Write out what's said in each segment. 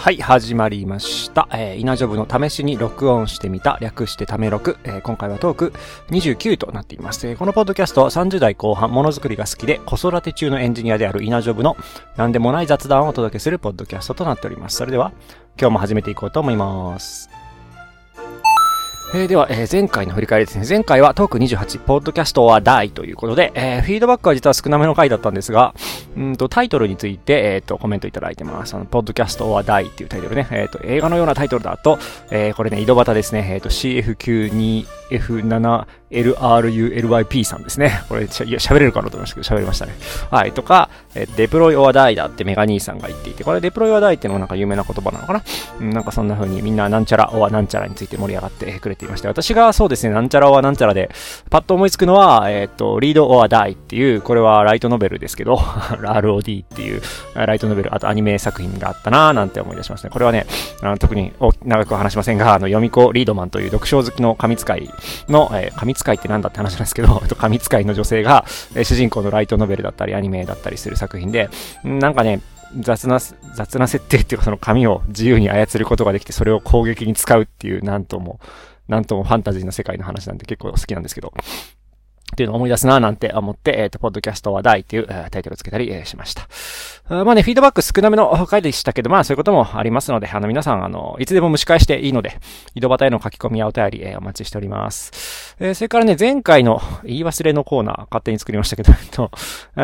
はい、始まりました。えー、稲ジョブの試しに録音してみた、略してため録。えー今回はトーク29となっています。えーこのポッドキャストは30代後半、ものづくりが好きで、子育て中のエンジニアである稲ジョブの何でもない雑談をお届けするポッドキャストとなっております。それでは、今日も始めていこうと思います。えーでは、えー前回の振り返りですね。前回はトーク28、ポッドキャストは大ということで、えーフィードバックは実は少なめの回だったんですが、うんと、タイトルについて、えっ、と、コメントいただいてます。あの、ポッドキャストは大っていうタイトルね。えっ、と、映画のようなタイトルだと、えーこれね、井戸端ですね。えっ、と、CF92F7LRULYP さんですね。これ、しゃいや、喋れるかなと思いましたけど、喋りましたね。はい。とか、えーデプロイオアダイだってメガ兄さんが言っていて、これデプロイオアダイっていうのもなんか有名な言葉なのかな？うん、なんかそんな風にみんななんちゃらオアなんちゃらについて盛り上がってくれていまして、私がそうですね、なんちゃらオアなんちゃらで、パッと思いつくのは、えっ、と、リードオアダイっていう、これはライトノベルですけど、ROD っていうライトノベル、あとアニメ作品があったなぁなんて思い出しますね。これはね、あの特に長く話しませんが、あの、読み子リードマンという読書好きの神使いの、えー神使いってなんだって話なんですけど、神使いの女性が、えー主人公のライトノベルだったりアニメだったりする作品で、なんかね、雑な、雑な設定っていうかその紙を自由に操ることができて、それを攻撃に使うっていう、なんとも、なんともファンタジーの世界の話なんで結構好きなんですけど、っていうのを思い出すなぁなんて思って、えっ、と、ポッドキャストは大っていう、えータイトルをつけたり、えーしました。まあね、フィードバック少なめの回でしたけど、まあそういうこともありますので、あの皆さん、あの、いつでも蒸し返していいので、井戸端への書き込みやお便り、えーお待ちしております。えーそれからね、前回の言い忘れのコーナー、勝手に作りましたけど、えっと、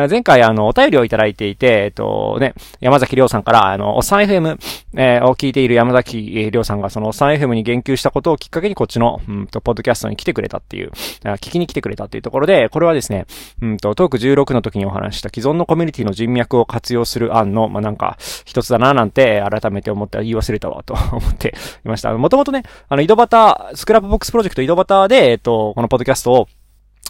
前回、あの、お便りをいただいていて、えっと、ね、山崎亮さんから、あの、おっさん FM、えーを聞いている山崎亮さんが、そのおっさん FM に言及したことをきっかけに、こっちの、うんと、ポッドキャストに来てくれたっていう、聞きに来てくれたっていうところところで、これはですね、うんと、トーク16の時にお話した既存のコミュニティの人脈を活用する案の、まあ、なんか、一つだななんて、改めて思って、言い忘れたわ、と思っていました。もともとね、あの、井戸端、スクラップボックスプロジェクト井戸端で、えっと、このポッドキャストを、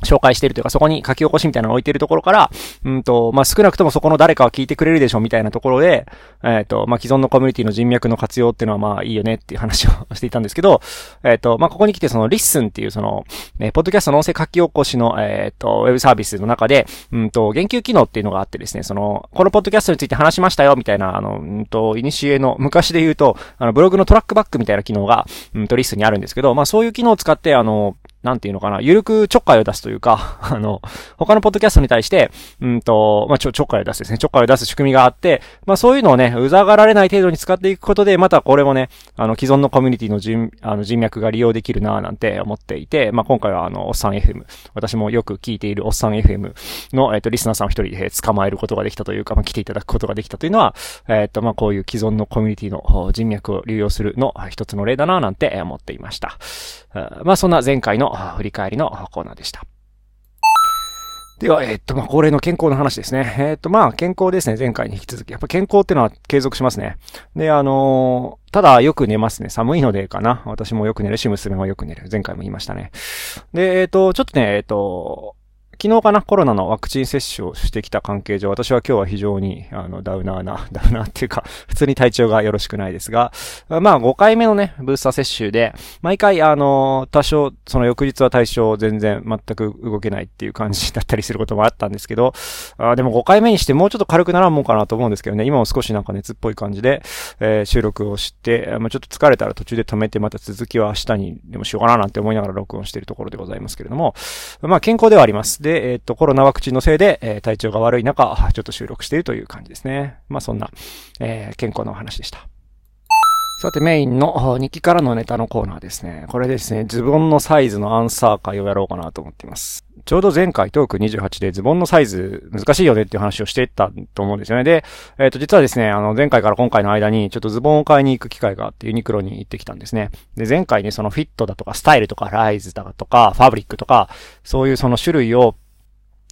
紹介しているというか、そこに書き起こしみたいなのを置いてるところから、うんと、まあ、少なくともそこの誰かは聞いてくれるでしょうみたいなところで、えっ、と、まあ、既存のコミュニティの人脈の活用っていうのはまあいいよねっていう話を していたんですけど、えっ、と、まあ、ここに来てそのリッスンっていうその、えーポッドキャストの音声書き起こしの、えっ、と、ウェブサービスの中で、うんと、言及機能っていうのがあってですね、その、このポッドキャストについて話しましたよみたいな、あの、うんと、イニシエの、昔で言うと、あの、ブログのトラックバックみたいな機能が、うんと、リッスンにあるんですけど、まあ、そういう機能を使って、あの、なんていうのかな、ゆるくちょっかいを出すというか、あの、他のポッドキャストに対して、うんと、まあ、ちょ、ちょっかいを出すですね。ちょっかいを出す仕組みがあって、まあ、そういうのをね、うざがられない程度に使っていくことで、またこれもね、あの、既存のコミュニティの人、あの、人脈が利用できるなぁなんて思っていて、まあ、今回はあの、おっさん FM、私もよく聞いているおっさん FM の、えっ、と、リスナーさんを一人で捕まえることができたというか、まあ、来ていただくことができたというのは、えっ、と、まあ、こういう既存のコミュニティの人脈を流用するの一つの例だなぁなんて思っていました。まあ、そんな前回の振り返りのコーナーでした。では、えっと、まあ、恒例の健康の話ですね。えっと、まあ、健康ですね。前回に引き続き。やっぱ健康ってのは継続しますね。で、あのーただ、よく寝ますね。寒いのでかな。私もよく寝るし、娘もよく寝る。前回も言いましたね。で、えっと、ちょっとね、えっと、昨日かな、コロナのワクチン接種をしてきた関係上、私は今日は非常に、あの、ダウナーな、ダウナーっていうか、普通に体調がよろしくないですが、まあ、5回目のね、ブースター接種で、毎回、あの、多少、その翌日は対象全然全く動けないっていう感じだったりすることもあったんですけど、あでも5回目にしてもうちょっと軽くならんもんかなと思うんですけどね、今も少しなんか熱っぽい感じで、えー収録をして、まあ、ちょっと疲れたら途中で止めて、また続きは明日にでもしようかななんて思いながら録音しているところでございますけれども、まあ、健康ではあります。で、えっ、と、コロナワクチンのせいで、えー体調が悪い中、ちょっと収録しているという感じですね。まあ、そんな、えー健康のお話でした。さて、メインの日記からのネタのコーナーですね。これですね、ズボンのサイズのアンサー会をやろうかなと思っています。ちょうど前回トーク28でズボンのサイズ難しいよねっていう話をしていたと思うんですよね。で、えっ、と、実はですね、あの、前回から今回の間にちょっとズボンを買いに行く機会があってユニクロに行ってきたんですね。で、前回ね、そのフィットだとかスタイルとかライズだとかファブリックとか、そういうその種類を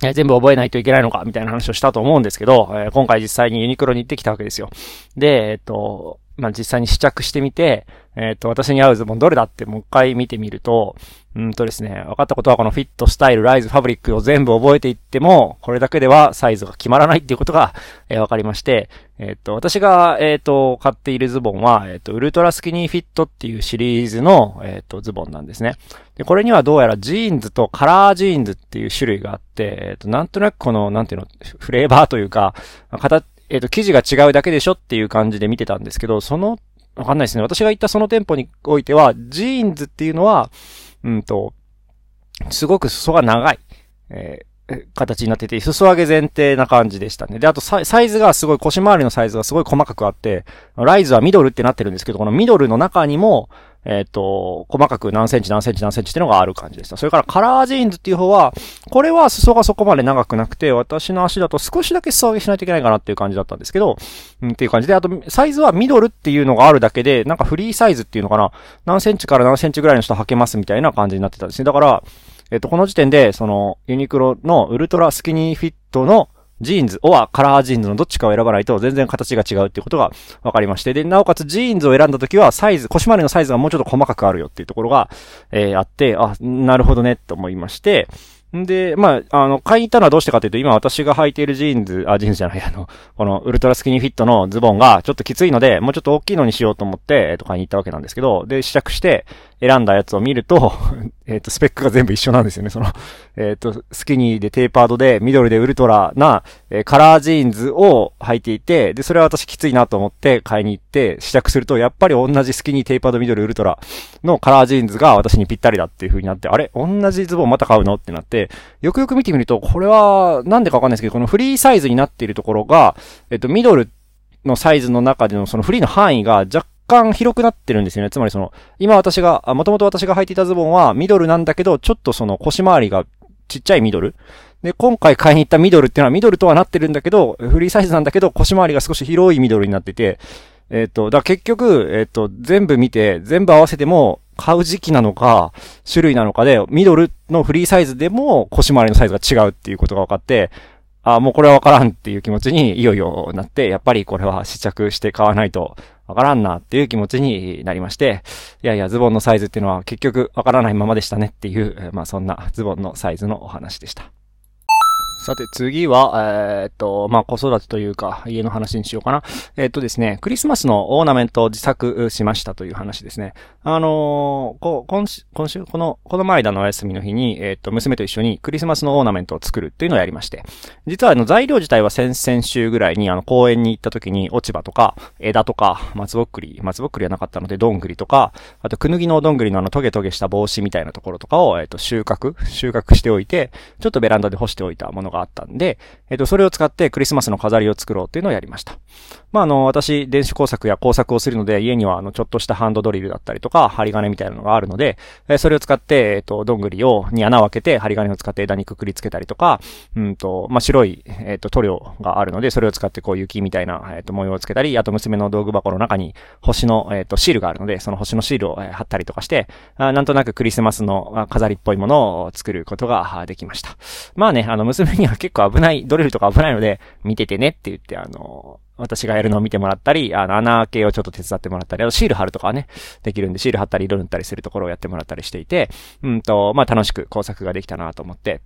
え全部覚えないといけないのか、みたいな話をしたと思うんですけど、え今回実際にユニクロに行ってきたわけですよ。で、えっ、と、まあ、実際に試着してみて、えっ、と、私に合うズボンどれだってもう一回見てみると、うんとですね、分かったことはこのフィット、スタイル、ライズ、ファブリックを全部覚えていっても、これだけではサイズが決まらないっていうことが、えー分かりまして、えっ、と、私が、えっ、と、買っているズボンは、えっ、と、ウルトラスキニーフィットっていうシリーズの、えっ、と、ズボンなんですね。で、これにはどうやらジーンズとカラージーンズっていう種類があって、えっ、と、なんとなくこの、なんていうの、フレーバーというか、形、えっ、と、生地が違うだけでしょっていう感じで見てたんですけど、その、わかんないですね。私が行ったその店舗においては、ジーンズっていうのは、うんと、すごく裾が長い。えー形になってて、裾上げ前提な感じでしたね。で、あとサイズがすごい、腰回りのサイズがすごい細かくあって、ライズはミドルってなってるんですけど、このミドルの中にも、えっ、ー、と、細かく何センチ何センチ何センチってのがある感じでした。それからカラージーンズっていう方は、これは裾がそこまで長くなくて、私の足だと少しだけ裾上げしないといけないかなっていう感じだったんですけど、うん、っていう感じで、あと、サイズはミドルっていうのがあるだけで、なんかフリーサイズっていうのかな、何センチから何センチぐらいの人履けますみたいな感じになってたんですね。だから、えっと、この時点で、その、ユニクロのウルトラスキニーフィットのジーンズ、またはカラージーンズのどっちかを選ばないと全然形が違うっていうことが分かりまして、で、なおかつジーンズを選んだ時はサイズ、腰回りのサイズがもうちょっと細かくあるよっていうところが、えー、あって、あ、なるほどね、と思いまして、んで、まあ、あの、買いに行ったのはどうしてかというと、今私が履いているジーンズ、あ、ジーンズじゃない、あの、このウルトラスキニーフィットのズボンがちょっときついので、もうちょっと大きいのにしようと思って、えっ、と、買いに行ったわけなんですけど、で、試着して、選んだやつを見ると、えっ、と、スペックが全部一緒なんですよね。その、えっ、と、スキニーでテーパードで、ミドルでウルトラな、えー、カラージーンズを履いていて、で、それは私きついなと思って買いに行って、試着すると、やっぱり同じスキニーテーパードミドルウルトラのカラージーンズが私にぴったりだっていう風になって、あれ？同じズボンまた買うの？ってなって、よくよく見てみると、これは、なんでかわかんないですけど、このフリーサイズになっているところが、えっ、と、ミドルのサイズの中でのそのフリーの範囲が若干広くなってるんですよね。つまりその、今私が、もともと私が履いていたズボンはミドルなんだけど、ちょっとその腰回りがちっちゃいミドル。で、今回買いに行ったミドルっていうのはミドルとはなってるんだけど、フリーサイズなんだけど、腰回りが少し広いミドルになってて、えっ、ー、と、だ結局、えっ、ー、と、全部見て、全部合わせても、買う時期なのか、種類なのかで、ミドルのフリーサイズでも腰回りのサイズが違うっていうことが分かって、あ、もうこれは分からんっていう気持ちにいよいよなって、やっぱりこれは試着して買わないとわからんなっていう気持ちになりまして、いやいや、ズボンのサイズっていうのは結局わからないままでしたねっていう、まあそんなズボンのサイズのお話でした。さて次は、えー、っと、まあ、子育てというか、家の話にしようかな。えー、っとですね、クリスマスのオーナメントを自作しましたという話ですね。あのー、こ今週、今週、この、この前だのお休みの日に、え、っと、娘と一緒にクリスマスのオーナメントを作るっていうのをやりまして。実はあの、材料自体は先々週ぐらいに、あの、公園に行った時に、落ち葉とか、枝とか、松ぼっくり、松ぼっくりはなかったので、どんぐりとか、あと、くぬぎのどんぐりのあの、トゲトゲした帽子みたいなところとかを、えっと、収穫、収穫しておいて、ちょっとベランダで干しておいたもののがあったんで、えっ、と、それを使ってクリスマスの飾りを作ろうっていうのをやりました。まあ、あの、私、電子工作や工作をするので、家には、あの、ちょっとしたハンドドリルだったりとか、針金みたいなのがあるので、えそれを使って、えっ、と、どんぐりを、に穴を開けて、針金を使って枝にくくりつけたりとか、うんと、まあ、白い、えっ、と、塗料があるので、それを使って、こう、雪みたいな、えっ、と、模様をつけたり、あと、娘の道具箱の中に、星の、えっ、と、シールがあるので、その星のシールを、え貼ったりとかして、あなんとなくクリスマスの飾りっぽいものを作ることができました。まあね、あの、娘には結構危ない、ドリルとか危ないので、見ててねって言って、あの、私がやるのを見てもらったり、あの、穴開けをちょっと手伝ってもらったり、あとシール貼るとかはね、できるんで、シール貼ったり色塗ったりするところをやってもらったりしていて、うんと、まあ、楽しく工作ができたなと思って、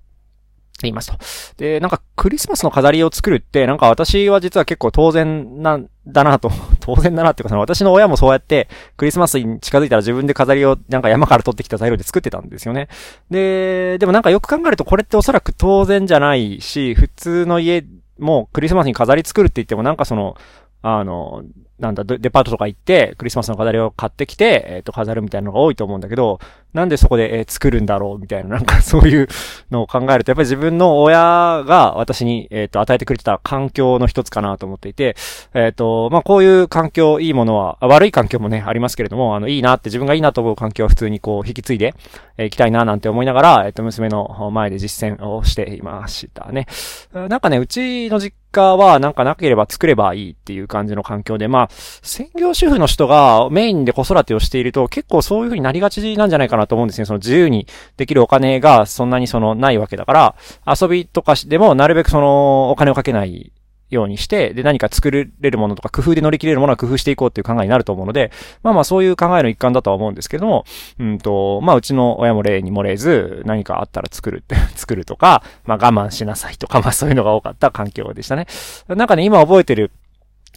言いますと。で、なんかクリスマスの飾りを作るって、なんか私は実は結構当然なんだなと、当然だなっていうか、その私の親もそうやってクリスマスに近づいたら自分で飾りをなんか山から取ってきた材料で作ってたんですよね。で、でもなんかよく考えるとこれっておそらく当然じゃないし、普通の家もクリスマスに飾り作るって言ってもなんかその、あの、なんだ、デパートとか行って、クリスマスの飾りを買ってきて、えっ、ー、と、飾るみたいなのが多いと思うんだけど、なんでそこで、えー、作るんだろうみたいな、なんか そういうのを考えると、やっぱり自分の親が私に、えっ、ー、と、与えてくれてた環境の一つかなと思っていて、えっ、と、まあ、こういう環境、いいものは、悪い環境もね、ありますけれども、あの、いいなって自分がいいなと思う環境は普通にこう、引き継いで、えー、きたいななんて思いながら、えっ、と、娘の前で実践をしていましたね。なんかね、うちの実家はなんかなければ作ればいいっていう感じの環境で、まあ、専業主婦の人がメインで子育てをしていると結構そういう風になりがちなんじゃないかなと思うんですね。その自由にできるお金がそんなにそのないわけだから、遊びとかでもなるべくそのお金をかけないようにして、で、何か作れるものとか工夫で乗り切れるものは工夫していこうっていう考えになると思うので、まあまあそういう考えの一環だとは思うんですけども、うんと、まあうちの親も例に漏れず、何かあったら作るって 作るとか、まあ我慢しなさいとか、まあそういうのが多かった環境でしたね。なんかね、今覚えてる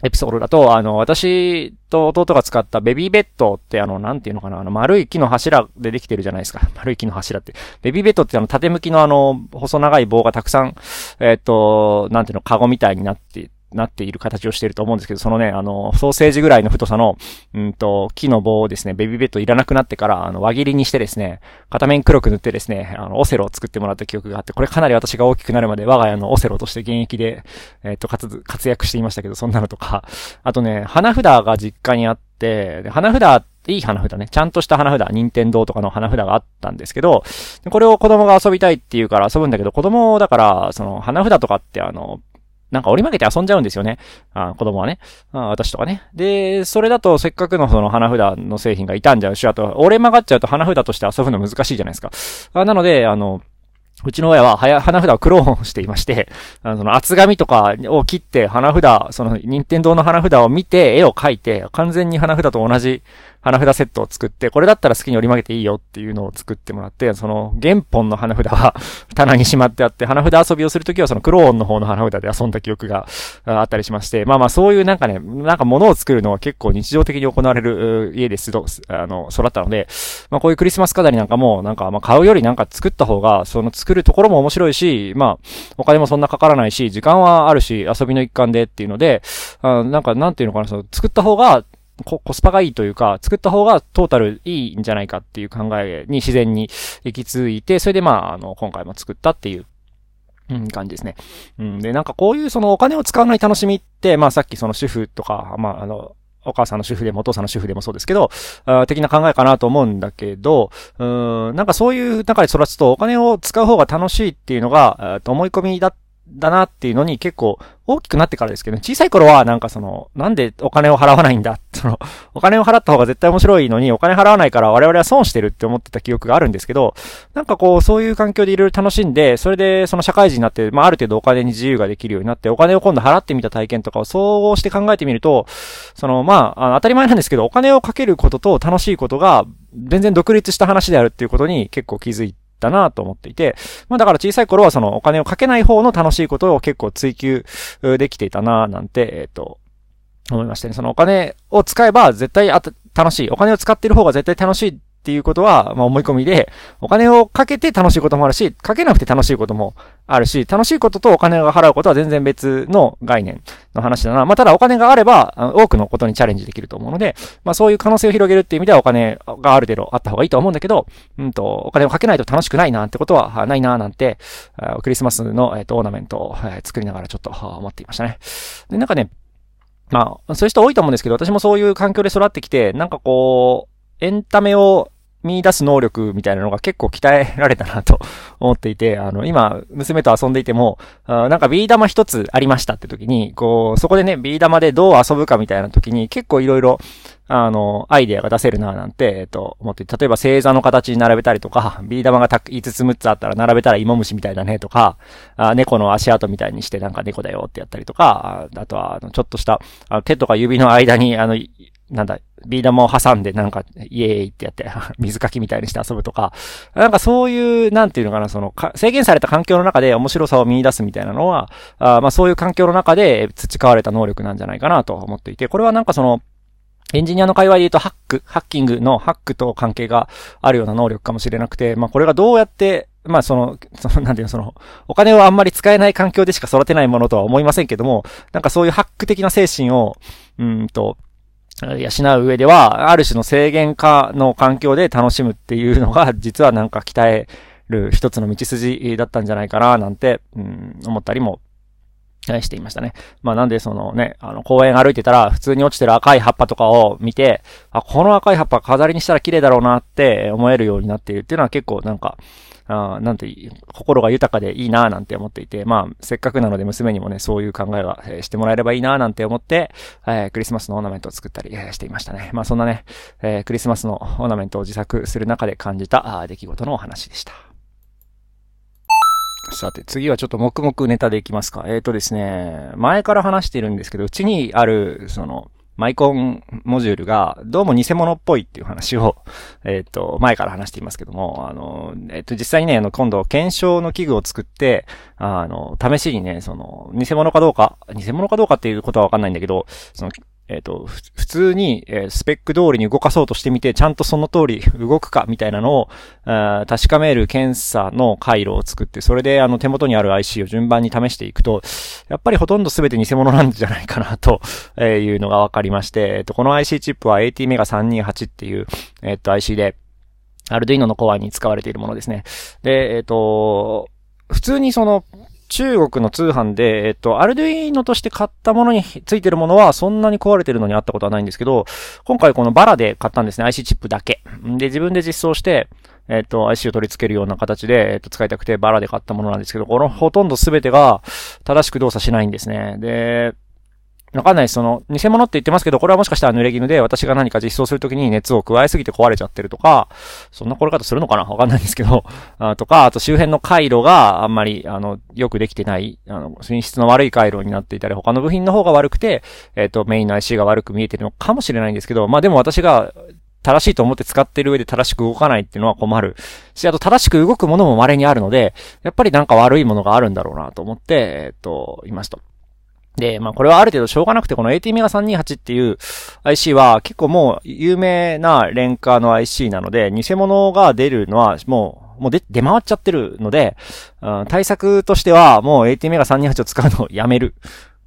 エピソードだと、あの、私と弟が使ったベビーベッドってあの、なんていうのかな、あの、丸い木の柱でできてるじゃないですか。丸い木の柱って。ベビーベッドってあの、縦向きのあの、細長い棒がたくさん、えっ、ー、と、なんていうの、カゴみたいになってなっている形をしていると思うんですけど、そのね、あの、ソーセージぐらいの太さの、うんと、木の棒をですね、ベビーベッドいらなくなってから、あの、輪切りにしてですね、片面黒く塗ってですね、あの、オセロを作ってもらった記憶があって、これかなり私が大きくなるまで我が家のオセロとして現役で、えっ、と、活、活躍していましたけど、そんなのとか、あとね、花札が実家にあって、で花札いい花札ね。ちゃんとした花札、任天堂とかの花札があったんですけど、これを子供が遊びたいって言うから遊ぶんだけど、子供だから、その花札とかってあの、なんか折り曲げて遊んじゃうんですよね。あ子供はねあ。私とかね。で、それだとせっかくのその花札の製品が傷んじゃうし、あと折れ曲がっちゃうと花札として遊ぶの難しいじゃないですか。あなので、あの、うちの親は、はや、花札をクローンしていまして、あの、その厚紙とかを切って、花札、その、任天堂の花札を見て、絵を描いて、完全に花札と同じ花札セットを作って、これだったら好きに折り曲げていいよっていうのを作ってもらって、その原本の花札は 棚にしまってあって、花札遊びをするときはそのクローンの方の花札で遊んだ記憶があったりしまして、まあまあそういうなんかね、なんか物を作るのは結構日常的に行われる家ですど、あの、育ったので、まあこういうクリスマス飾りなんかも、なんかまあ買うよりなんか作った方が、その作るところも面白いし、まあお金もそんなかからないし、時間はあるし、遊びの一環でっていうので、あなんかなんていうのかな、その作った方がココスパがいいというか、作った方がトータルいいんじゃないかっていう考えに自然に行き着いて、それでまあ、あの、今回も作ったっていう、うん、感じですね。うん。で、なんかこういうそのお金を使わない楽しみって、まあさっきその主婦とか、まああの、お母さんの主婦でもお父さんの主婦でもそうですけど、あ的な考えかなと思うんだけど、うん、なんかそういう中で育つとお金を使う方が楽しいっていうのが、思い込みだっだなっていうのに結構大きくなってからですけど、小さい頃はなんかその、なんでお金を払わないんだ？その、お金を払った方が絶対面白いのにお金払わないから我々は損してるって思ってた記憶があるんですけど、なんかこう、そういう環境でいろいろ楽しんで、それでその社会人になって、まあある程度お金に自由ができるようになって、お金を今度払ってみた体験とかを総合して考えてみると、その、まあ、あ当たり前なんですけど、お金をかけることと楽しいことが全然独立した話であるっていうことに結構気づいて、だなと思っていて、まあだから小さい頃はそのお金をかけない方の楽しいことを結構追求できていたななんて、えっ、ー、と、思いましたね。そのお金を使えば絶対あ楽しい。お金を使ってる方が絶対楽しいっていうことは、まあ思い込みで、お金をかけて楽しいこともあるし、かけなくて楽しいこともあるし、楽しいこととお金が払うことは全然別の概念の話だな。まあただお金があれば、多くのことにチャレンジできると思うので、まあそういう可能性を広げるっていう意味ではお金がある程度あった方がいいと思うんだけど、うんと、お金をかけないと楽しくないなってことはないななんて、クリスマスの、えっと、オーナメントを、作りながらちょっと思っていましたね。で、なんかね、まあ、そういう人多いと思うんですけど、私もそういう環境で育ってきて、なんかこう、エンタメを見出す能力みたいなのが結構鍛えられたなと思っていて、あの、今、娘と遊んでいても、あなんかビー玉一つありましたって時に、こう、そこでね、ビー玉でどう遊ぶかみたいな時に結構いろいろ、あの、アイデアが出せるななんて、えっと、思って、例えば星座の形に並べたりとか、ビー玉が5つ6つあったら並べたら芋虫みたいだねとか、あ猫の足跡みたいにしてなんか猫だよってやったりとか、あとは、あの、ちょっとした、手とか指の間に、あの、なんだ、ビー玉を挟んでなんか、イエーイってやって、水かきみたいにして遊ぶとか、なんかそういう、なんていうのかな、その、制限された環境の中で面白さを見出すみたいなのは、あまあそういう環境の中で培われた能力なんじゃないかなと思っていて、これはなんかその、エンジニアの界隈で言うとハック、ハッキングのハックと関係があるような能力かもしれなくて、まあこれがどうやって、まあその、その、なんていうの、その、お金をあんまり使えない環境でしか育てないものとは思いませんけども、なんかそういうハック的な精神を、うんと、養う上では、ある種の制限化の環境で楽しむっていうのが、実はなんか鍛える一つの道筋だったんじゃないかな、なんて、うん、思ったりもしていましたね。まあなんでそのね、あの公園歩いてたら普通に落ちてる赤い葉っぱとかを見て、あ、この赤い葉っぱ飾りにしたら綺麗だろうなって思えるようになっているっていうのは結構なんか、あなんて、心が豊かでいいなぁなんて思っていて、まあ、せっかくなので娘にもね、そういう考えは、えー、してもらえればいいなぁなんて思って、えー、クリスマスのオーナメントを作ったり、していましたね。まあ、そんなね、えー、クリスマスのオーナメントを自作する中で感じたあ出来事のお話でした。さて、次はちょっと黙々ネタでいきますか。えっ、ー、とですね、前から話してるんですけど、うちにある、その、マイコンモジュールが、どうも偽物っぽいっていう話を、えっ、ー、と、前から話していますけども、あの、えっ、ー、と、実際にね、あの、今度、検証の器具を作って、あの、試しにね、その、偽物かどうか、偽物かどうかっていうことはわかんないんだけど、その、えっ、ー、と、普通に、え、スペック通りに動かそうとしてみて、ちゃんとその通り 動くかみたいなのを、あ確かめる検査の回路を作って、それであの手元にある IC を順番に試していくと、やっぱりほとんど全て偽物なんじゃないかなというのが分かりまして、えっ、と、この IC チップは ATmega328 っていう、えっ、と、IC で、アルディーノのコアに使われているものですね。で、えっ、と、普通にその、中国の通販で、えっと、アルデュイーノとして買ったものについてるものはそんなに壊れてるのにあったことはないんですけど、今回このバラで買ったんですね。IC チップだけ。で、自分で実装して、えっと、IC を取り付けるような形で、えっと、使いたくてバラで買ったものなんですけど、このほとんど全てが正しく動作しないんですね。で、わかんないです。その、偽物って言ってますけど、これはもしかしたら濡れ衣で、私が何か実装するときに熱を加えすぎて壊れちゃってるとか、そんな壊れ方するのかな？わかんないんですけど、あとか、あと周辺の回路があんまり、あの、よくできてない、あの、品質の悪い回路になっていたり、他の部品の方が悪くて、えっ、ー、と、メインの IC が悪く見えてるのかもしれないんですけど、まあでも私が、正しいと思って使ってる上で正しく動かないっていうのは困る。し、あと正しく動くものも稀にあるので、やっぱりなんか悪いものがあるんだろうなと思って、えっ、ー、と、いますと。で、まあこれはある程度しょうがなくて、この ATmega328 っていう IC は結構もう有名な廉価の IC なので、偽物が出るのはもう、もう出、出回っちゃってるので、うん、対策としてはもう ATmega328 を使うのをやめる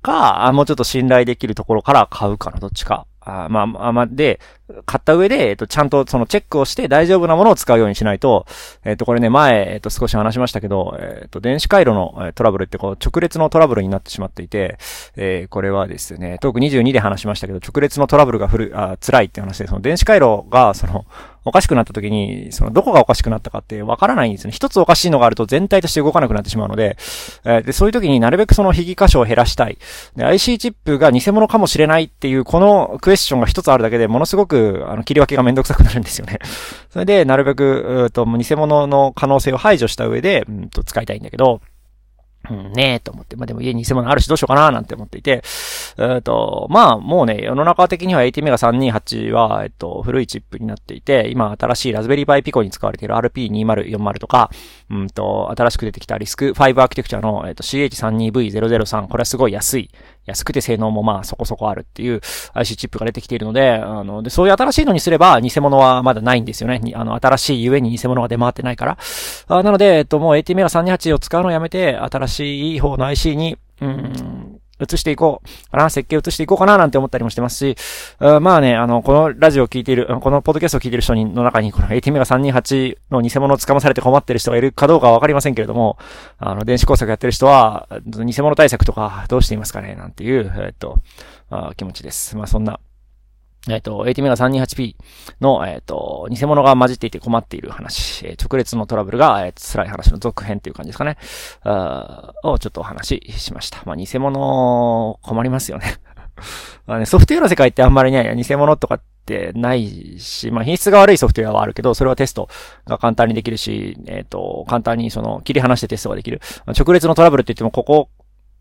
か、もうちょっと信頼できるところから買うかなどっちか。あまあ、まあ、で、買った上で、えっと、ちゃんとそのチェックをして大丈夫なものを使うようにしないと、えっと、これね、前、えっと、少し話しましたけど、えっと、電子回路のトラブルってこう、直列のトラブルになってしまっていて、えー、これはですね、トーク22で話しましたけど、直列のトラブルが古、あ、辛いって話で、その電子回路が、その、おかしくなった時に、その、どこがおかしくなったかってわからないんですね。一つおかしいのがあると全体として動かなくなってしまうので、えー、で、そういう時になるべくその被疑箇所を減らしたい。で、IC チップが偽物かもしれないっていう、このクエスチョンが一つあるだけでものすごく、あの、切り分けがめんどくさくなるんですよね。それで、なるべく、うと、偽物の可能性を排除した上で、うんと、使いたいんだけど、うんねえ、と思って。まあ、でも家に偽物あるしどうしようかななんて思っていて。えっ、と、まあ、もうね、世の中的には ATmega328 は、えっと、古いチップになっていて、今新しいラズベリーパイピコに使われている RP2040 とか、うんと、新しく出てきたリスク5アーキテクチャの、えっと、CH32V003、これはすごい安い。安くて性能もまあそこそこあるっていう IC チップが出てきているので、あの、で、そういう新しいのにすれば偽物はまだないんですよね。あの、新しいゆえに偽物が出回ってないから。あなので、えっと、もう ATML328 を使うのをやめて、新しい方の IC に、うん、移していこうかな、設計移していこうかななんて思ったりもしてますし、まあね、あの、このラジオを聞いている、このポッドキャストを聞いている人の中に、この ATM が328の偽物を捕まされて困ってる人がいるかどうかはわかりませんけれども、あの、電子工作やってる人は、偽物対策とかどうしていますかねなんていう、えっと、気持ちです。まあそんな、えっ、ー、と、ATmega328P の、えっ、ー、と、偽物が混じっていて困っている話、えー、直列のトラブルが、えー、辛い話の続編っていう感じですかね、あをちょっとお話ししました。まあ、偽物、困りますよね。あね、ソフトウェアの世界ってあんまりね、偽物とかってないし、まあ品質が悪いソフトウェアはあるけど、それはテストが簡単にできるし、えっ、と、簡単にその、切り離してテストができる。直列のトラブルって言っても、ここ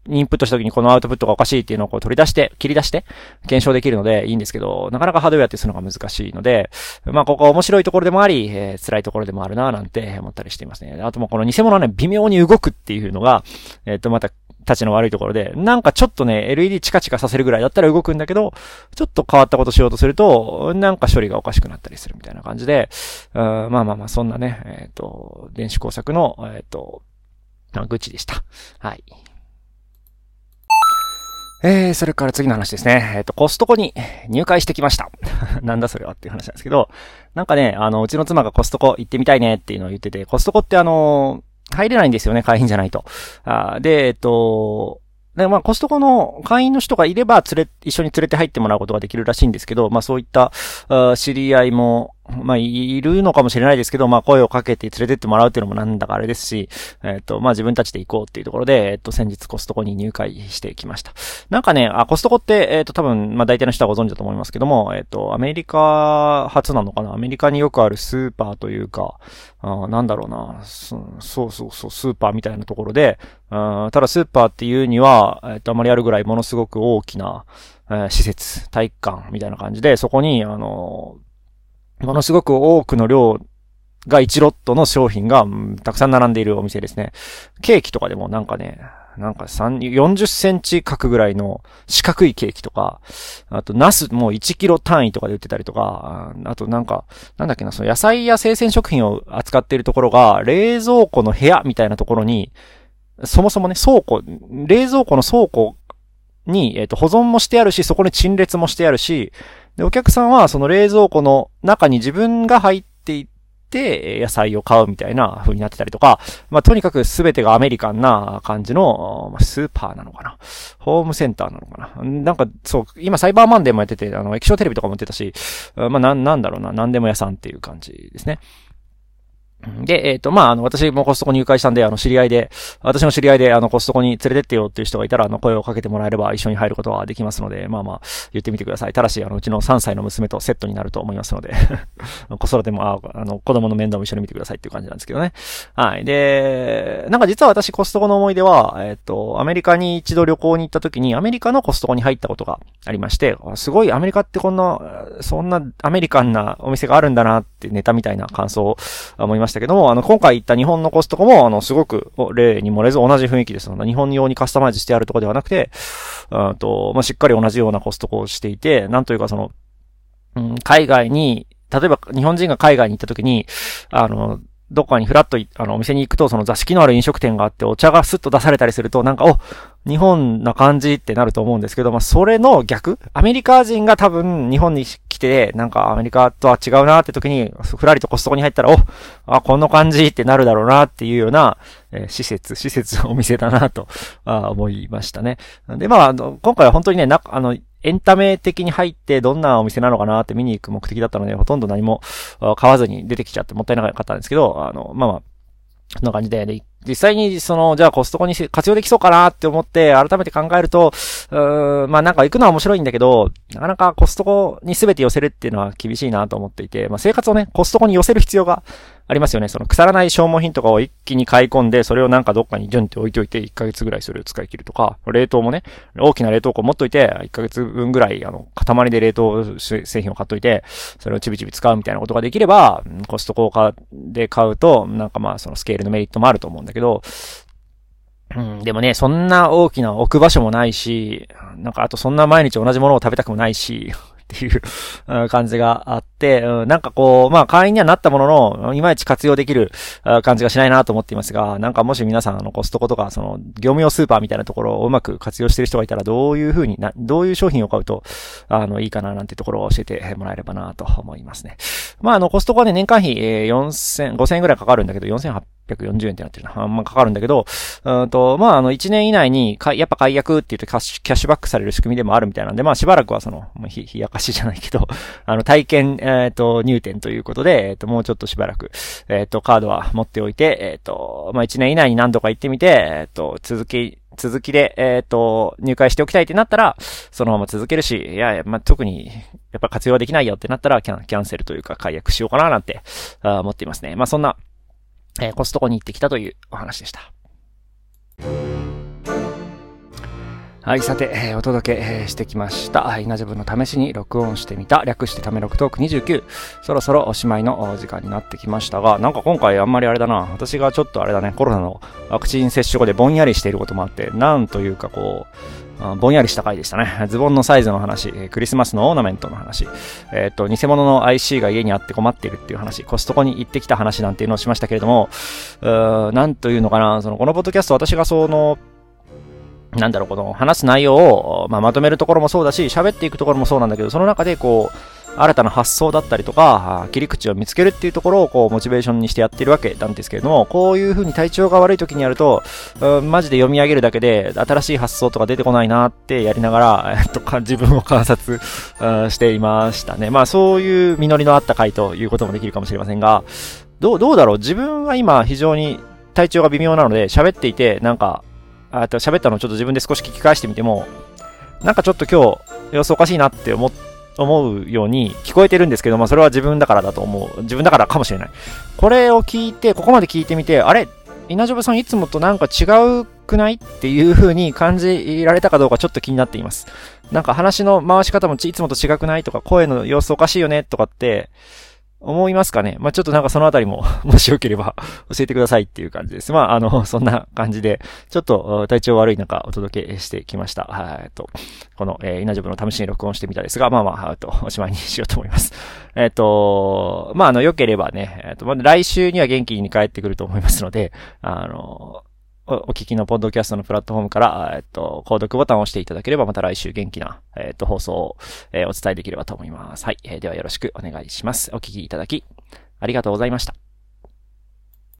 インプットした時にこのアウトプットがおかしいっていうのをこう取り出して、切り出して、検証できるのでいいんですけど、なかなかハードウェアってするのが難しいので、まあここ面白いところでもあり、えー、辛いところでもあるななんて思ったりしていますね。あともうこの偽物はね、微妙に動くっていうのが、えっ、ー、とまた、立ちの悪いところで、なんかちょっとね、LED チカチカさせるぐらいだったら動くんだけど、ちょっと変わったことしようとすると、なんか処理がおかしくなったりするみたいな感じで、まあまあまあ、そんなね、えっ、ー、と、電子工作の、えっ、と、愚痴でした。はい。えー、それから次の話ですね。えっ、ー、と、コストコに入会してきました。なんだそれはっていう話なんですけど、なんかね、あの、うちの妻がコストコ行ってみたいねっていうのを言ってて、コストコってあの、入れないんですよね、会員じゃないと。あで、えっと、で、まあ、コストコの会員の人がいれば、連れ、一緒に連れて入ってもらうことができるらしいんですけど、まあ、そういった、知り合いもまあ、いるのかもしれないですけど、まあ、声をかけて連れてってもらうっていうのもなんだかあれですし、えっ、と、まあ、自分たちで行こうっていうところで、えっ、と、先日コストコに入会してきました。なんかね、あ、コストコって、えっ、と、多分、まあ、大体の人はご存知だと思いますけども、えっ、と、アメリカ初なのかな？アメリカによくあるスーパーというか、あなんだろうなそうそうそう、スーパーみたいなところで、あただスーパーっていうには、えっ、と、あまりあるぐらいものすごく大きな、え施設、体育館みたいな感じで、そこに、あの、ものすごく多くの量が1ロットの商品が、たくさん並んでいるお店ですね。ケーキとかでもなんかね、なんか3、40センチ角ぐらいの四角いケーキとか、あと、ナスも1キロ単位とかで売ってたりとか、あとなんか、なんだっけな、その野菜や生鮮食品を扱っているところが、冷蔵庫の部屋みたいなところに、そもそもね、倉庫、冷蔵庫の倉庫に、えっ、ー、と、保存もしてあるし、そこに陳列もしてあるし、で、お客さんはその冷蔵庫の中に自分が入っていって、野菜を買うみたいな風になってたりとか、まあ、とにかく全てがアメリカンな感じの、まあ、スーパーなのかな。ホームセンターなのかな。なんか、そう、今サイバーマンデーもやってて、あの、液晶テレビとかも売ってたし、まあ、なん、なんだろうな、なんでも屋さんっていう感じですね。で、えっ、ー、と、まあ、あの、私もコストコ入会したんで、あの、知り合いで、私の知り合いで、あの、コストコに連れてってよっていう人がいたら、あの、声をかけてもらえれば一緒に入ることはできますので、まあまあ、言ってみてください。ただし、あの、うちの3歳の娘とセットになると思いますので 子育ても、ああの、子供の面倒も一緒に見てくださいっていう感じなんですけどね。はい。で、なんか実は私コストコの思い出は、えっ、ー、と、アメリカに一度旅行に行った時に、アメリカのコストコに入ったことがありまして、すごいアメリカってこんな、そんなアメリカンなお店があるんだなってネタみたいな感想を思いましたけども、あの、今回行った日本のコストコも、あの、すごく、例に漏れず同じ雰囲気です、日本用にカスタマイズしてあるところではなくて、うんと、まあ、しっかり同じようなコストコをしていて、なんというかその、うん、海外に、例えば日本人が海外に行った時に、あの、どっかにフラッと、あの、お店に行くと、その座敷のある飲食店があって、お茶がスッと出されたりすると、なんか、お、日本な感じってなると思うんですけど、まあ、それの逆？アメリカ人が多分日本に来て、なんかアメリカとは違うなって時に、ふらりとコストコに入ったら、お、あ、この感じってなるだろうなっていうような、えー、施設、施設お店だなと、あ思いましたね。で、まあ、あの今回は本当にね、な、あの、エンタメ的に入ってどんなお店なのかなって見に行く目的だったので、ほとんど何も買わずに出てきちゃってもったいなかったんですけど、あの、まあまあ、そんな感じで、で、実際に、その、じゃあコストコに活用できそうかなって思って、改めて考えると、うーん、まあなんか行くのは面白いんだけど、なかなかコストコに全て寄せるっていうのは厳しいなと思っていて、まあ生活をね、コストコに寄せる必要がありますよね。その腐らない消耗品とかを一気に買い込んで、それをなんかどっかにジュンって置いといて、1ヶ月ぐらいそれを使い切るとか、冷凍もね、大きな冷凍庫持っといて、1ヶ月分ぐらい、あの、塊で冷凍製品を買っといて、それをちびちび使うみたいなことができれば、コストコで買うと、なんかまあそのスケールのメリットもあると思うんだけど、うん、でもね、そんな大きな置く場所もないし、なんかあとそんな毎日同じものを食べたくもないし、っていう 感じがあって、うんなんかこう、まあ会員にはなったものの、いまいち活用できる感じがしないなと思っていますが、なんかもし皆さん、あの、コストコとか、その、業務用スーパーみたいなところをうまく活用してる人がいたら、どういうふうにな、どういう商品を買うと、あの、いいかななんてところを教えてもらえればなと思いますね。まあ、あの、コストコはね、年間費、えー、4000、5000円くらいかかるんだけど、4800 840円ってなってるな。あんまかかるんだけど、うんと、まあ、あの、1年以内に、か、やっぱ解約って言ってキャッシュ、キャッシュバックされる仕組みでもあるみたいなんで、まあ、しばらくはその、ひ、ひやかしじゃないけど、あの、体験、えっ、ー、と、入店ということで、えっ、ー、と、もうちょっとしばらく、えっ、ー、と、カードは持っておいて、えっ、と、まあ、1年以内に何度か行ってみて、えっ、と、続き、続きで、えっ、と、入会しておきたいってなったら、そのまま続けるし、いや、まあ、特に、やっぱ活用できないよってなったら、キャン、キャンセルというか解約しようかななんて、あ思っていますね。まあ、そんな、えー、コストコに行ってきたというお話でした。はい、さて、えー、お届け、えー、してきました。イナジェブの試しに録音してみた。略してため録トーク29。そろそろおしまいの時間になってきましたが、なんか今回あんまりあれだな。私がちょっとあれだね、コロナのワクチン接種後でぼんやりしていることもあって、なんというかこう、ぼんやりした回でしたね。ズボンのサイズの話、クリスマスのオーナメントの話、えっ、ー、と、偽物の IC が家にあって困っているっていう話、コストコに行ってきた話なんていうのをしましたけれども、うなんというのかな、その、このポッドキャスト私がその、なんだろう、この話す内容を、まあ、まとめるところもそうだし、喋っていくところもそうなんだけど、その中でこう、新たな発想だったりとか、切り口を見つけるっていうところをこうモチベーションにしてやってるわけなんですけれども、こういう風に体調が悪い時にやると、うん、マジで読み上げるだけで新しい発想とか出てこないなってやりながら、えっと、自分を観察、していましたね。まあそういう実りのあった回ということもできるかもしれませんが、どう、どうだろう？自分は今非常に体調が微妙なので喋っていて、なんか、あと喋ったのをちょっと自分で少し聞き返してみても、なんかちょっと今日様子おかしいなって思って、思うように聞こえてるんですけど、まあそれは自分だからだと思う。自分だからかもしれない。これを聞いて、ここまで聞いてみて、あれ？稲城さんいつもとなんか違うくないっていう風に感じられたかどうかちょっと気になっています。なんか話の回し方もいつもと違くないとか、声の様子おかしいよねとかって、思いますかね。まあ、ちょっとなんかそのあたりも もしよければ 教えてくださいっていう感じです。まあ、あの、そんな感じで、ちょっと体調悪い中お届けしてきました。えっと、この、えー、稲ジョブの試しに録音してみたですが、まあまあ、えっと、おしまいにしようと思います。えっと、まあ、あの、良ければね、えっと、まあ、来週には元気に帰ってくると思いますので、あの、お聞きのポッドキャストのプラットフォームから、えっと、購読ボタンを押していただければ、また来週元気な、えっと、放送を、え、お伝えできればと思います。はい。え、ではよろしくお願いします。お聞きいただき、ありがとうございました。